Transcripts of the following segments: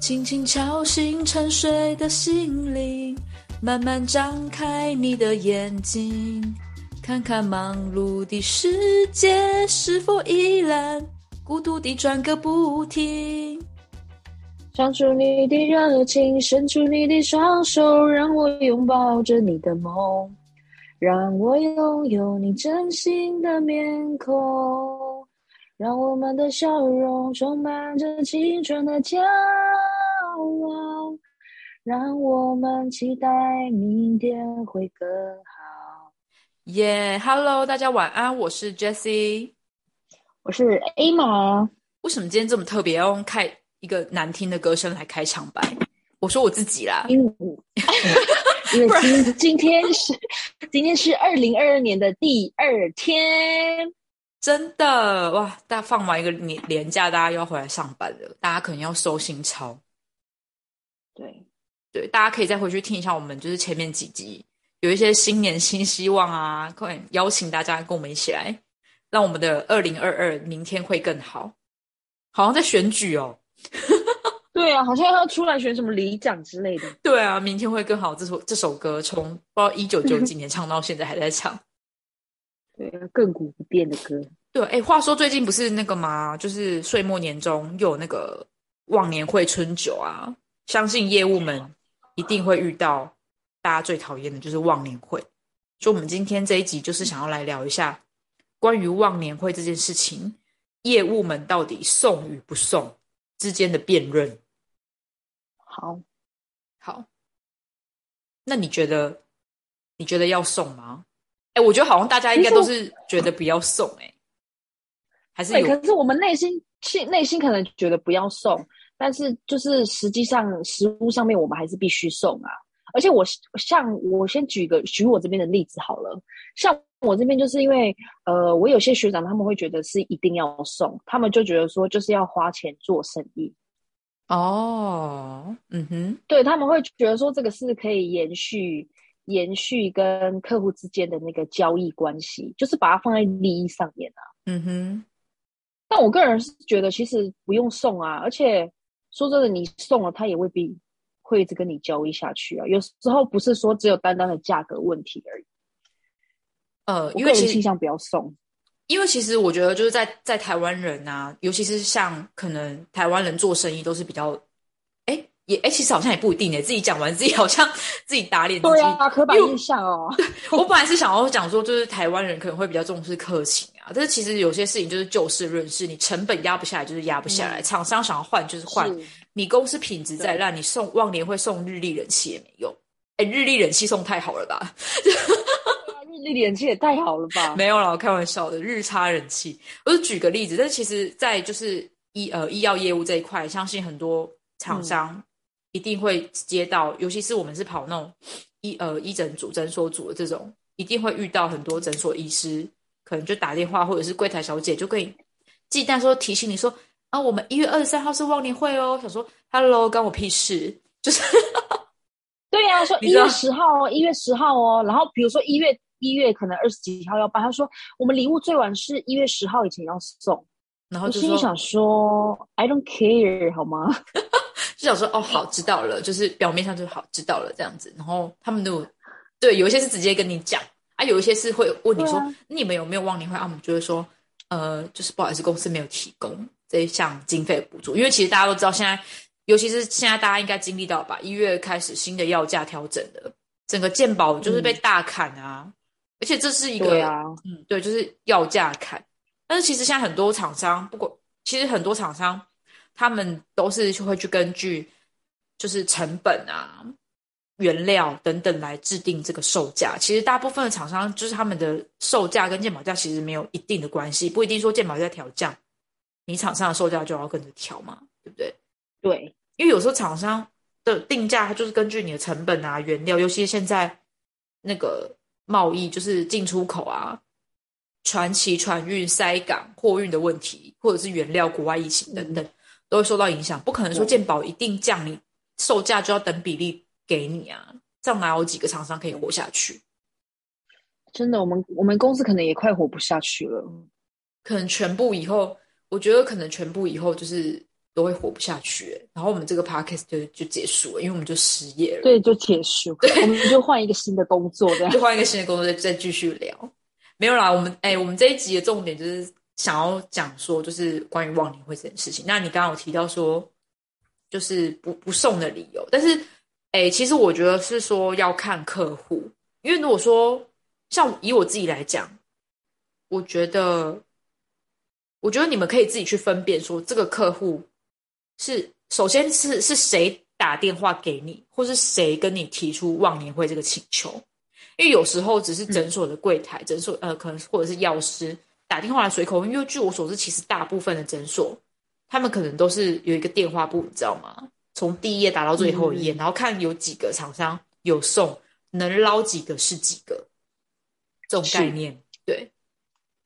轻轻敲醒沉睡的心灵，慢慢张开你的眼睛，看看忙碌的世界是否依然孤独地转个不停。唱出你的热情，伸出你的双手，让我拥抱着你的梦，让我拥有你真心的面孔，让我们的笑容充满着青春的骄傲，让我们期待明天会更好。耶、h e l l o 大家晚安，我是 Jessie。我是 A 玛，为什么今天这么特别，要用开一个难听的歌声来开场白？我说我自己啦，因为今今天是今天是二零二二年的第二天，真的哇！大家放完一个年年假，大家又要回来上班了，大家可能要收心操。对，对，大家可以再回去听一下我们就是前面几集，有一些新年新希望啊，快点邀请大家跟我们一起来，让我们的二零二二明天会更好。好像在选举哦，对啊，好像要出来选什么里长之类的。对啊，明天会更好。这首这首歌从不知道一九九几年唱到现在还在唱。对啊，亘古不变的歌。对，哎，话说最近不是那个吗？就是岁末年终又有那个忘年会春酒啊，相信业务们一定会遇到大家最讨厌的就是忘年会。所以，我们今天这一集就是想要来聊一下关于忘年会这件事情，业务们到底送与不送之间的辩论。好，好，那你觉得你觉得要送吗？哎，我觉得好像大家应该都是觉得不要送、哎，还是可是我们内心心内心可能觉得不要送，但是就是实际上食物上面我们还是必须送啊。而且我像我先举个举我这边的例子好了，像我这边就是因为呃，我有些学长他们会觉得是一定要送，他们就觉得说就是要花钱做生意，哦，嗯哼，对他们会觉得说这个是可以延续延续跟客户之间的那个交易关系，就是把它放在利益上面啊。嗯哼，但我个人是觉得其实不用送啊，而且说真的，你送了他也未必会一直跟你交易下去啊。有时候不是说只有单单的价格问题而已。呃，我个人倾向不要送。因为其实我觉得就是在在台湾人啊，尤其是像可能台湾人做生意都是比较，哎也哎其实好像也不一定哎，自己讲完自己好像自己打脸自己。对啊，刻板印象哦。我本来是想要讲说，就是台湾人可能会比较重视客情啊，但是其实有些事情就是就事论事，你成本压不下来就是压不下来，厂商想要换就是换，是你公司品质再烂，你送忘年会送日历人气也没用。哎，日历人气送太好了吧？日历人气也太好了吧？没有啦，我开玩笑的，日差人气。我就举个例子，但是其实，在就是医呃医药业务这一块，相信很多厂商一定会接到，尤其是我们是跑那种医呃医诊组、诊所组的这种，一定会遇到很多诊所医师，可能就打电话或者是柜台小姐就跟你忌惮说提醒你说啊，我们一月二十三号是忘年会哦，想说 Hello，关我屁事，就是对呀、说 一月十号哦，一月十号哦。然后比如说一月一月可能二十几号要办，他说我们礼物最晚是一月十号以前要送。然后心里想说，I don't care，好吗？就想说哦，好，知道了，就是表面上就好，知道了这样子。然后他们都对，有一些是直接跟你讲啊，有一些是会问你说、你们有没有忘年会啊？我们就会说呃，就是不好意思，公司没有提供这一项经费补助，因为其实大家都知道，现在尤其是现在大家应该经历到吧，一月开始新的药价调整的，整个健保就是被大砍啊，而且这是一个对啊，嗯，对，就是要价砍。但是其实现在很多厂商，不管其实很多厂商，他们都是会去根据就是成本啊、原料等等来制定这个售价。其实大部分的厂商就是他们的售价跟健保价其实没有一定的关系，不一定说健保价调降，你厂商的售价就要跟着调嘛，对不对？对，因为有时候厂商的定价，它就是根据你的成本啊、原料，尤其现在那个贸易，就是进出口啊、船期、船运、塞港、货运的问题，或者是原料、国外疫情等等，都会受到影响。不可能说对健保一定降你售价就要等比例给你啊，这样哪有几个厂商可以活下去？真的，我们我们公司可能也快活不下去了。可能全部以后，我觉得可能全部以后就是都会活不下去，然后我们这个 podcast 就就结束了，因为我们就失业了。对，就结束，我们就换一个新的工作，这样就换一个新的工作再再继续聊。没有啦，我们哎，我们这一集的重点就是想要讲说，就是关于忘年会这件事情。那你刚刚有提到说，就是不不送的理由，但是哎，其实我觉得是说要看客户，因为如果说像以我自己来讲，我觉得。我觉得你们可以自己去分辨，说这个客户是首先是是谁打电话给你，或是谁跟你提出忘年会这个请求。因为有时候只是诊所的柜台、诊所呃，可能或者是药师打电话来随口。因为据我所知，其实大部分的诊所他们可能都是有一个电话簿，你知道吗？从第一页打到最后一页，然后看有几个厂商有送，能捞几个是几个，这种概念。对，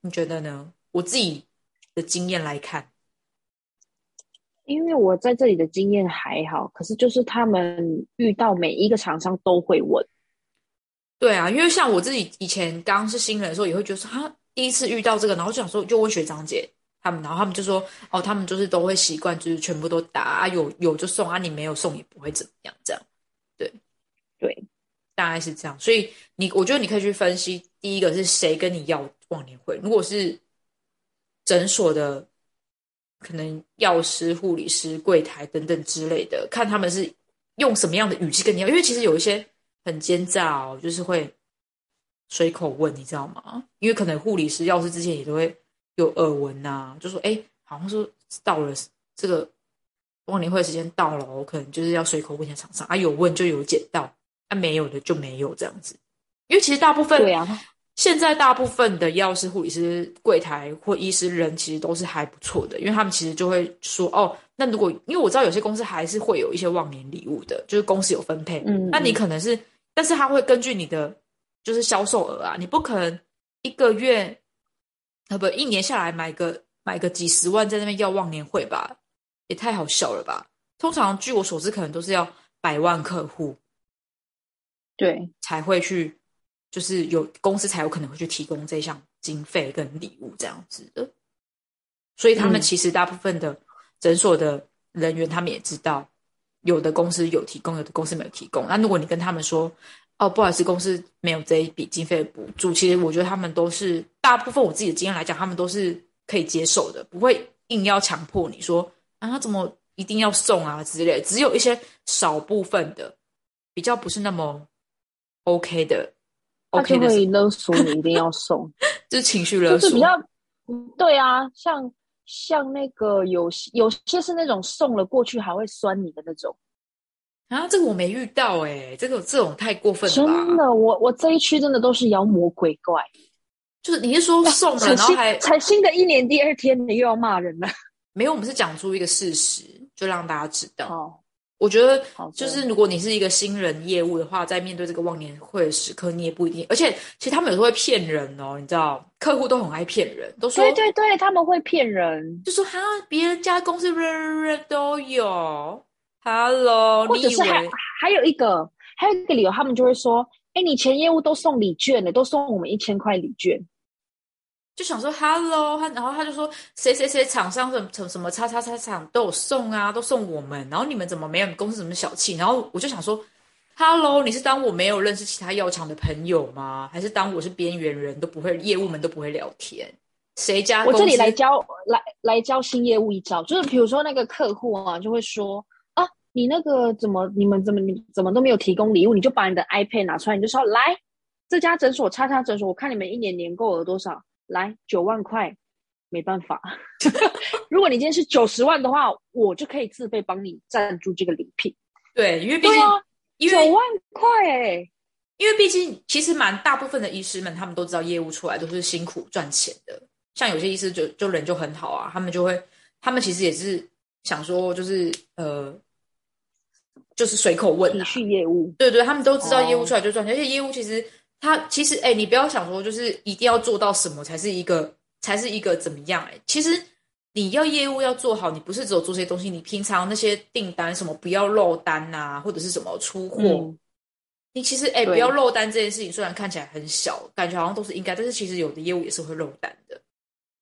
你觉得呢？我自己。的经验来看，因为我在这里的经验还好，可是就是他们遇到每一个厂商都会问。对啊，因为像我自己以前刚是新人的时候，也会觉得说，他第一次遇到这个，然后就想说，就问学长姐他们，然后他们就说，哦，他们就是都会习惯，就是全部都答啊，有有就送啊，你没有送也不会怎么样，这样。对，对，大概是这样。所以你，我觉得你可以去分析，第一个是谁跟你要忘年会，如果是。诊所的可能药师、护理师、柜台等等之类的，看他们是用什么样的语气跟你要，因为其实有一些很奸诈哦，就是会随口问，你知道吗？因为可能护理师、药师之前也都会有耳闻呐，就说：“哎，好像说到了这个忘年会时间到了，我可能就是要随口问一下厂商啊，有问就有捡到，啊没有的就没有这样子。”因为其实大部分。现在大部分的药师、护理师、柜台或医师人其实都是还不错的，因为他们其实就会说：“哦，那如果因为我知道有些公司还是会有一些忘年礼物的，就是公司有分配。嗯，那你可能是，但是他会根据你的就是销售额啊，你不可能一个月啊不一年下来买个买个几十万在那边要忘年会吧，也太好笑了吧？通常据我所知，可能都是要百万客户对才会去。”就是有公司才有可能会去提供这项经费跟礼物这样子的，所以他们其实大部分的诊所的人员，他们也知道，有的公司有提供，有的公司没有提供。那如果你跟他们说，哦，不好意思，公司没有这一笔经费补助，其实我觉得他们都是大部分我自己的经验来讲，他们都是可以接受的，不会硬要强迫你说啊，怎么一定要送啊之类。只有一些少部分的比较不是那么 OK 的。他就会勒索你一定要送，就是情绪勒索，就是比较对啊，像像那个有有些是那种送了过去还会酸你的那种啊，这个我没遇到哎，这个这种太过分了，真的，我我这一区真的都是妖魔鬼怪，就是你是说送了然后还才新的一年第二天你又要骂人了？没有，我们是讲出一个事实，就让大家知道。我觉得，就是如果你是一个新人业务的话，在面对这个忘年会的时刻，你也不一定。而且，其实他们有时候会骗人哦，你知道，客户都很爱骗人，都说对对对，他们会骗人，就说哈，别人家公司都有，Hello，或者是还还有一个还有一个理由，他们就会说，哎，你前业务都送礼券了，都送我们一千块礼券。就想说 hello，他然后他就说谁谁谁厂商什什什么叉叉叉厂都有送啊，都送我们，然后你们怎么没有？公司怎么小气？然后我就想说，hello，你是当我没有认识其他药厂的朋友吗？还是当我是边缘人都不会，业务们都不会聊天？谁家我这里来教来来教新业务一招，就是比如说那个客户啊，就会说啊，你那个怎么你们怎么你怎么都没有提供礼物？你就把你的 iPad 拿出来，你就说来这家诊所叉叉诊所，我看你们一年年购额多少。来九万块，没办法。如果你今天是九十万的话，我就可以自费帮你赞助这个礼品。对，因为毕竟九万块哎，因为毕竟其实蛮大部分的医师们，他们都知道业务出来都是辛苦赚钱的。像有些医师就就人就很好啊，他们就会，他们其实也是想说，就是呃，就是随口问，体恤业务。对对，他们都知道业务出来就赚钱，而且业务其实。他其实，哎，你不要想说，就是一定要做到什么才是一个，才是一个怎么样？哎，其实你要业务要做好，你不是只有做这些东西，你平常那些订单什么不要漏单呐，或者是什么出货，你其实哎，对不要漏单这件事情，虽然看起来很小，感觉好像都是应该，但是其实有的业务也是会漏单的，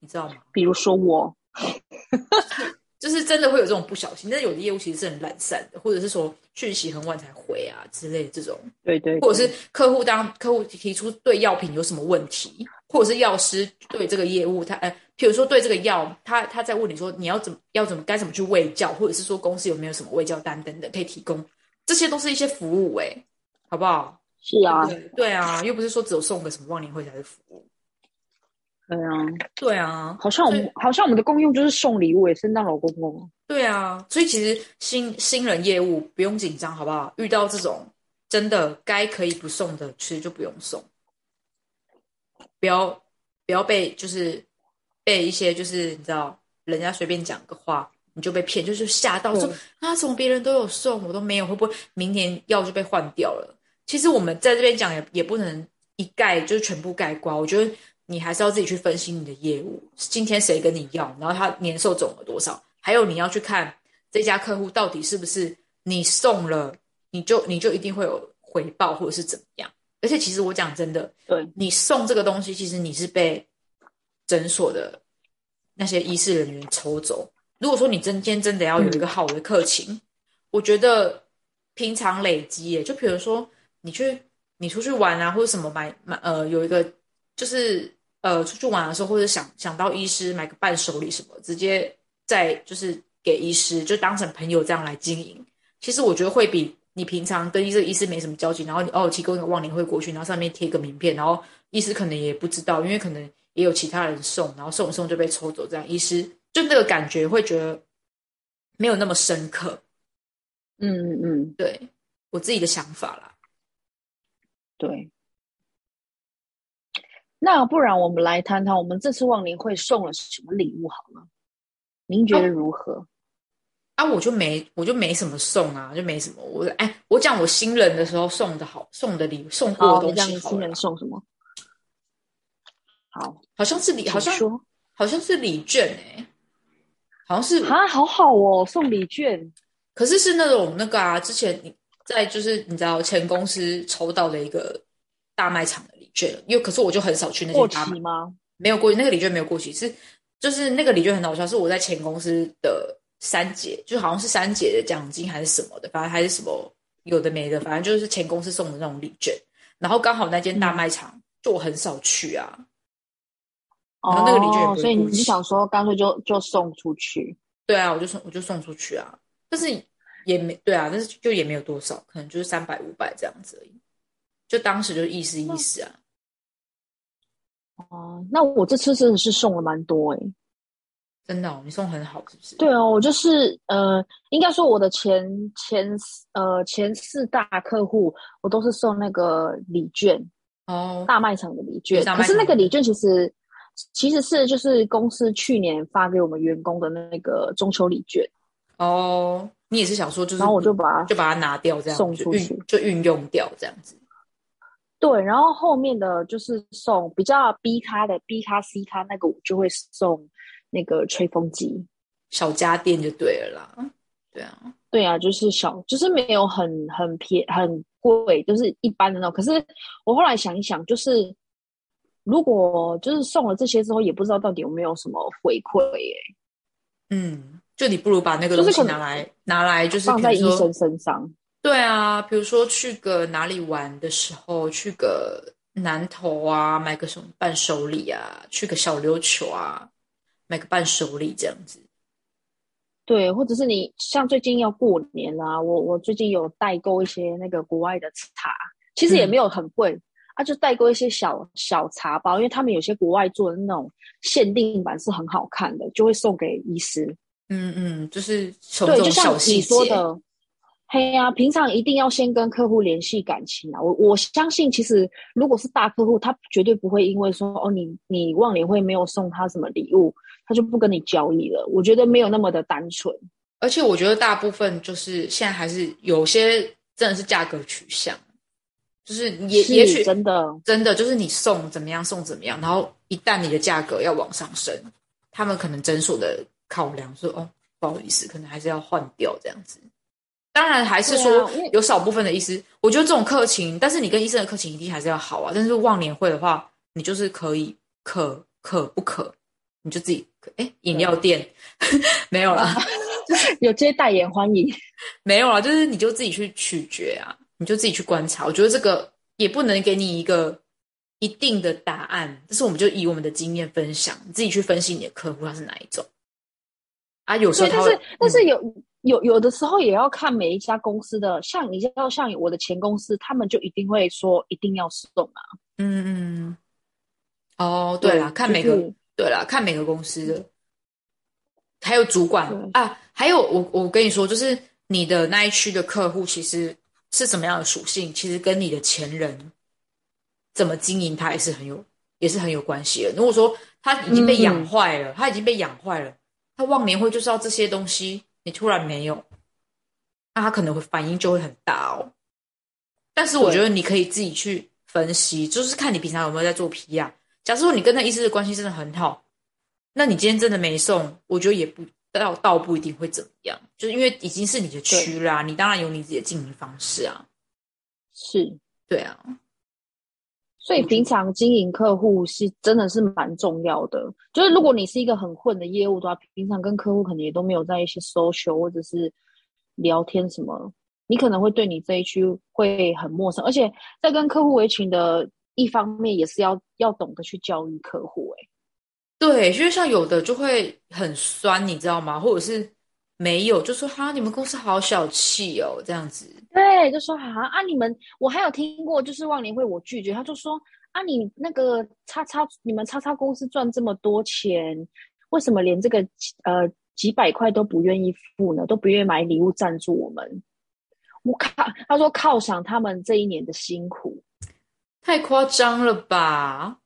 你知道吗？比如说我，就是真的会有这种不小心，但是有的业务其实是很懒散的，或者是说讯息很晚才回啊之类的这种，对对，或者是客户当客户提出对药品有什么问题，或者是药师对这个业务他呃，譬如说对这个药，他他在问你说你要怎么要怎么该怎么去喂教，或者是说公司有没有什么喂教单等等可以提供，这些都是一些服务哎、好不好？是啊，对对啊，又不是说只有送个什么忘年会才是服务。对啊，对啊，好像我们好像我们的功用就是送礼物，也圣诞老公公。对啊，所以其实新新人业务不用紧张，好不好？遇到这种真的该可以不送的，其实就不用送，不要不要被就是被一些就是你知道人家随便讲个话你就被骗，就是吓到说对啊，怎么别人都有送我都没有，会不会明年药就被换掉了？其实我们在这边讲也也不能一概就是全部盖瓜，我觉得你还是要自己去分析你的业务，今天谁跟你要，然后他年售总额多少，还有你要去看这家客户到底是不是你送了，你就你就一定会有回报或者是怎么样。而且其实我讲真的，对，你送这个东西，其实你是被诊所的那些医师人员抽走。如果说你真今天真的要有一个好的客情，我觉得平常累积耶，就比如说你去你出去玩啊，或者什么买买呃有一个就是呃出去玩的时候，或者想想到医师买个伴手礼什么，直接在就是给医师就当成朋友这样来经营。其实我觉得会比你平常跟这个医师没什么交集，然后你哦提供一个忘年会过去，然后上面贴个名片，然后医师可能也不知道，因为可能也有其他人送，然后送一送就被抽走，这样医师就那个感觉会觉得没有那么深刻。嗯嗯嗯，对我自己的想法啦。对。那不然我们来谈谈我们这次忘年会送了什么礼物好了？您觉得如何？啊，我就没我就没什么送啊，就没什么。我哎，我讲我新人的时候送的好送的礼送过好，的东西好了啦人送什么？好，好像是礼，好像说好像是礼券哎、好像是啊，好好哦，送礼券。可是是那种那个啊，之前你在就是你知道前公司抽到的一个大卖场的礼券，因为可是我就很少去那过些大卖期吗？没有过期，那个礼券没有过期，是就是那个礼券很好笑，是我在前公司的三节，就好像是三节的奖金还是什么的，反正还是什么有的没的，反正就是前公司送的那种礼券，然后刚好那间大卖场、就我很少去啊，然后那个礼券也不哦，所以你想说干脆就就送出去？对啊，我就送我就送出去啊，但是也没对啊，但是就也没有多少，可能就是三百五百这样子而已，就当时就意思意思啊。哦，那我这次真的是送了蛮多诶、真的、哦，你送很好是不是？对哦，我就是呃，应该说我的前前呃前四大客户，我都是送那个礼券，哦，大卖场的礼券。可是那个礼券其实其实是就是公司去年发给我们员工的那个中秋礼券，哦，你也是想说就是，然后我就把它就把它拿掉，这样送出去就运用掉这样子。对，然后后面的就是送比较 B 咖的 B 咖 C 咖那个，我就会送那个吹风机。小家电就对了啦。对啊，对啊，就是小，就是没有很很便很贵，就是一般的那种。可是我后来想一想，就是如果就是送了这些之后，也不知道到底有没有什么回馈耶，嗯，就你不如把那个东西就是拿来拿来，就是放在医生身上。对啊，比如说去个哪里玩的时候，去个南投啊，买个什么伴手礼啊，去个小琉球啊，买个伴手礼这样子。对，或者是你像最近要过年啦、我我最近有代购一些那个国外的茶，其实也嗯没有很贵、啊，就代购一些小小茶包，因为他们有些国外做的那种限定版是很好看的，就会送给医师。嗯嗯，就是从对，就像你说，的，嘿呀、平常一定要先跟客户联系感情啊。我我相信，其实如果是大客户，他绝对不会因为说哦，你你忘年会没有送他什么礼物，他就不跟你交易了。我觉得没有那么的单纯。而且我觉得大部分就是现在还是有些真的是价格取向，就是也是也许真的，真的就是你送怎么样送怎么样，然后一旦你的价格要往上升，他们可能诊所的考量说哦，不好意思，可能还是要换掉这样子。当然还是说有少部分的医师，我觉得这种客情，但是你跟医生的客情一定还是要好啊。但是忘年会的话，你就是可以可可不可，你就自己哎，饮料店 没有啦，有接代言欢迎，没有了，就是你就自己去取决啊，你就自己去观察。我觉得这个也不能给你一个一定的答案，但是我们就以我们的经验分享，你自己去分析你的客户他是哪一种啊。有时候，但是但是有。有有的时候也要看每一家公司的，像你要像我的前公司，他们就一定会说一定要送啊。嗯嗯。哦，对了，看每个对了，看每个公司的，还有主管啊，还有我我跟你说，就是你的那一区的客户其实是什么样的属性，其实跟你的前人怎么经营，它也是很有也是很有关系的。如果说他已经被养坏了，他已经被养坏了，他忘年会就是要这些东西。你突然没有，那他可能会反应就会很大哦。但是我觉得你可以自己去分析，就是看你平常有没有在做皮亚。假设说你跟那医师的关系真的很好，那你今天真的没送，我觉得也不倒倒不一定会怎么样，就是因为已经是你的区啦，你当然有你自己的经营方式啊。是，对啊。所以平常经营客户是真的是蛮重要的。就是如果你是一个很混的业务的话，平常跟客户可能也都没有在一些 social 或者是聊天什么，你可能会对你这一区会很陌生。而且在跟客户围群的一方面，也是要要懂得去教育客户。哎，对，因为像有的就会很酸，你知道吗？或者是没有，就说哈，你们公司好小气哦，这样子。对，就说啊啊，你们我还有听过，就是忘年会我拒绝，他就说啊，你那个叉叉，你们叉叉公司赚这么多钱，为什么连这个呃几百块都不愿意付呢？都不愿意买礼物赞助我们？我靠，他说犒赏他们这一年的辛苦，太夸张了吧？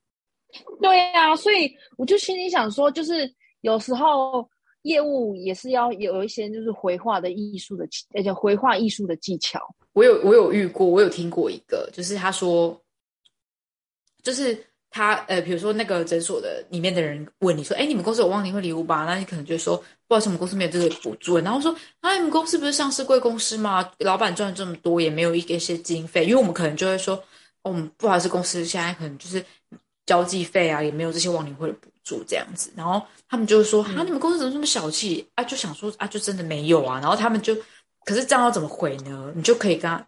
对呀，所以我就心里想说，就是有时候。业务也是要有一些就是回话的艺术的，而且回话艺术的技巧。我有我有遇过，我有听过一个，就是他说，就是他呃，比如说那个诊所的里面的人问你说，哎，你们公司有忘年会礼物吧？那你可能就说，不好意思，我们公司没有这个补助。然后说，啊，你们公司不是上市贵公司吗？老板赚这么多，也没有一一些经费，因为我们可能就会说，哦，不好意思，公司现在可能就是交际费啊，也没有这些忘年会的补助这样子，然后。他们就说：“啊，你们公司怎么这么小气啊？”就想说：“啊，就真的没有啊。”然后他们就，可是这样要怎么回呢？你就可以跟他，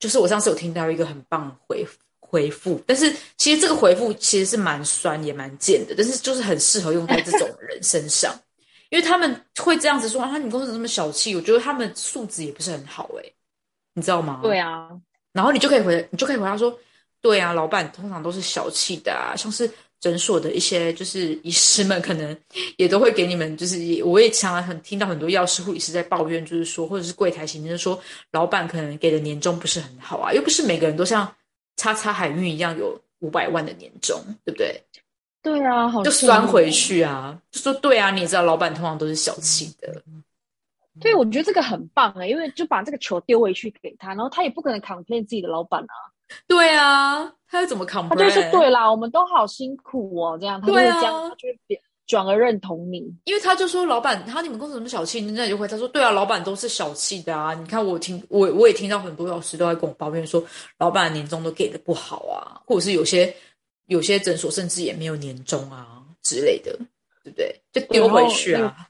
就是我上次有听到一个很棒的回回复，但是其实这个回复其实是蛮酸也蛮贱的，但是就是很适合用在这种人身上，因为他们会这样子说：“啊，你们公司怎么这么小气？”我觉得他们素质也不是很好哎，你知道吗？对啊，然后你就可以回，你就可以回答说：“对啊，老板通常都是小气的啊，像是。”诊所的一些就是医师们，可能也都会给你们，就是我也常常很听到很多药师、护理师在抱怨，就是说，或者是柜台行政说，老板可能给的年终不是很好啊，又不是每个人都像叉叉海运一样有五百万的年终，对不对？对啊，好就酸回去啊，就说对啊，你也知道，老板通常都是小气的。对，我觉得这个很棒哎，因为就把这个球丢回去给他，然后他也不可能 complain 自己的老板啊。对啊，他又怎么 complain？他就是对啦，我们都好辛苦哦，这样他就会这样，他就会转而认同你。因为他就说老板，他你们公司怎么小气？那就会他说对啊，老板都是小气的啊。你看我听我我也听到很多老师都在跟我抱怨说，老板年终都给的不好啊，或者是有些有些诊所甚至也没有年终啊之类的，对不对？就丢回去啊。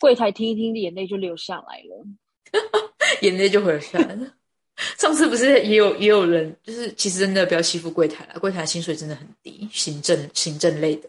柜台听一听，眼泪就流下来了，眼泪就回来了。上次不是也有也有人，就是其实真的不要欺负柜台了，柜台薪水真的很低，行政行政类的。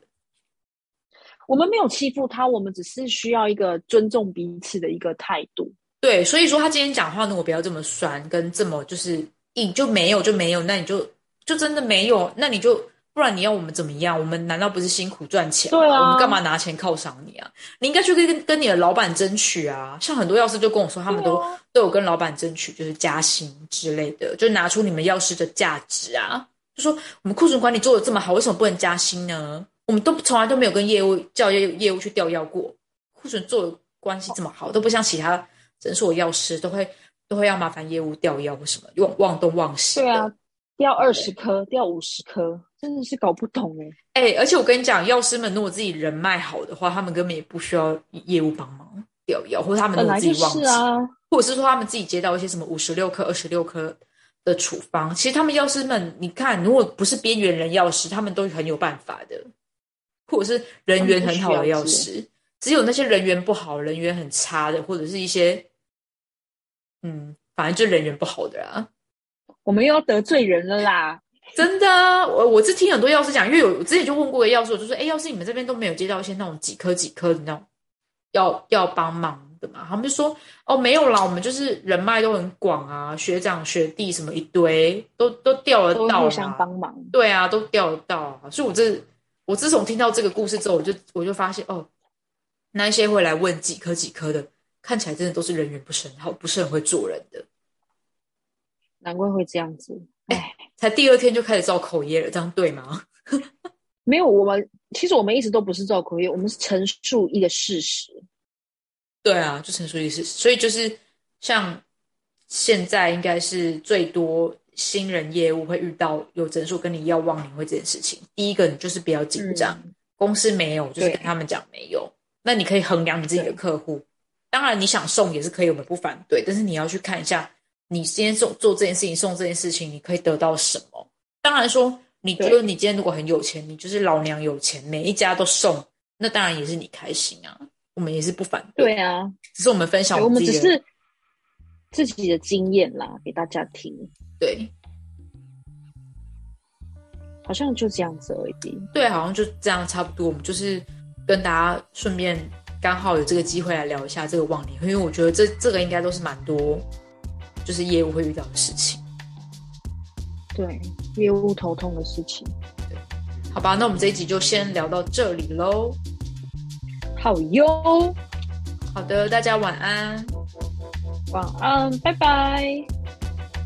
我们没有欺负他，我们只是需要一个尊重彼此的一个态度。对，所以说他今天讲话呢，我不要这么酸，跟这么就是硬就没有就没有，那你就就真的没有，那你就。不然你要我们怎么样？我们难道不是辛苦赚钱？对啊，我们干嘛拿钱犒赏你啊？你应该去跟跟你的老板争取啊！像很多药师就跟我说，他们都都有跟老板争取，就是加薪之类的，就拿出你们药师的价值啊！就说我们库存管理做的这么好，为什么不能加薪呢？我们都从来都没有跟业务叫业业务去调药过，库存做的关系这么好，都不像其他诊所药师都会都会要麻烦业务调药或什么，忘忘东忘西。对啊，调二十颗，调五十颗。真的是搞不懂哎哎，而且我跟你讲，药师们如果自己人脉好的话，他们根本也不需要业务帮忙调药，或者他们都自己忘记啊，或者是说他们自己接到一些什么五十六颗、二十六颗的处方，其实他们药师们，你看，如果不是边缘人药师，他们都很有办法的，或者是人缘很好的药师，只有那些人缘不好、人缘很差的，或者是一些，嗯，反正就人缘不好的啊。我们又要得罪人了啦！真的，我我是听很多药师讲，因为有我之前就问过个药师，我就说，哎，药师你们这边都没有接到一些那种几颗几颗的那种要要帮忙的嘛？他们就说，哦，没有啦，我们就是人脉都很广啊，学长学弟什么一堆，都都调得到，互相帮忙。对啊，都调得到啊。所以我这我自从听到这个故事之后，我就我就发现，哦，那一些会来问几颗几颗的，看起来真的都是人缘不是很好，不是很会做人的。难怪会这样子，哎，才第二天就开始造口业了，这样对吗？没有，我们其实我们一直都不是造口业，我们是陈述一个事实。对啊，就陈述一个事实，所以就是像现在应该是最多新人业务会遇到有诊所跟你要忘年会这件事情。第一个，你就是比较紧张，公司没有，就是跟他们讲没有。那你可以衡量你自己的客户，当然你想送也是可以，我们不反对，但是你要去看一下。你今天做做这件事情，送这件事情，你可以得到什么？当然说，你觉得你今天如果很有钱，你就是老娘有钱，每一家都送，那当然也是你开心啊。我们也是不反对啊，只是我们分享，我们只是自己的经验啦，给大家听。对，好像就这样子而已。对，好像就这样差不多。我们就是跟大家顺便刚好有这个机会来聊一下这个忘年，因为我觉得这这个应该都是蛮多。就是业务会遇到的事情，对业务头痛的事情，对，好吧，那我们这一集就先聊到这里喽。好哟，好的，大家晚安，晚安，拜拜。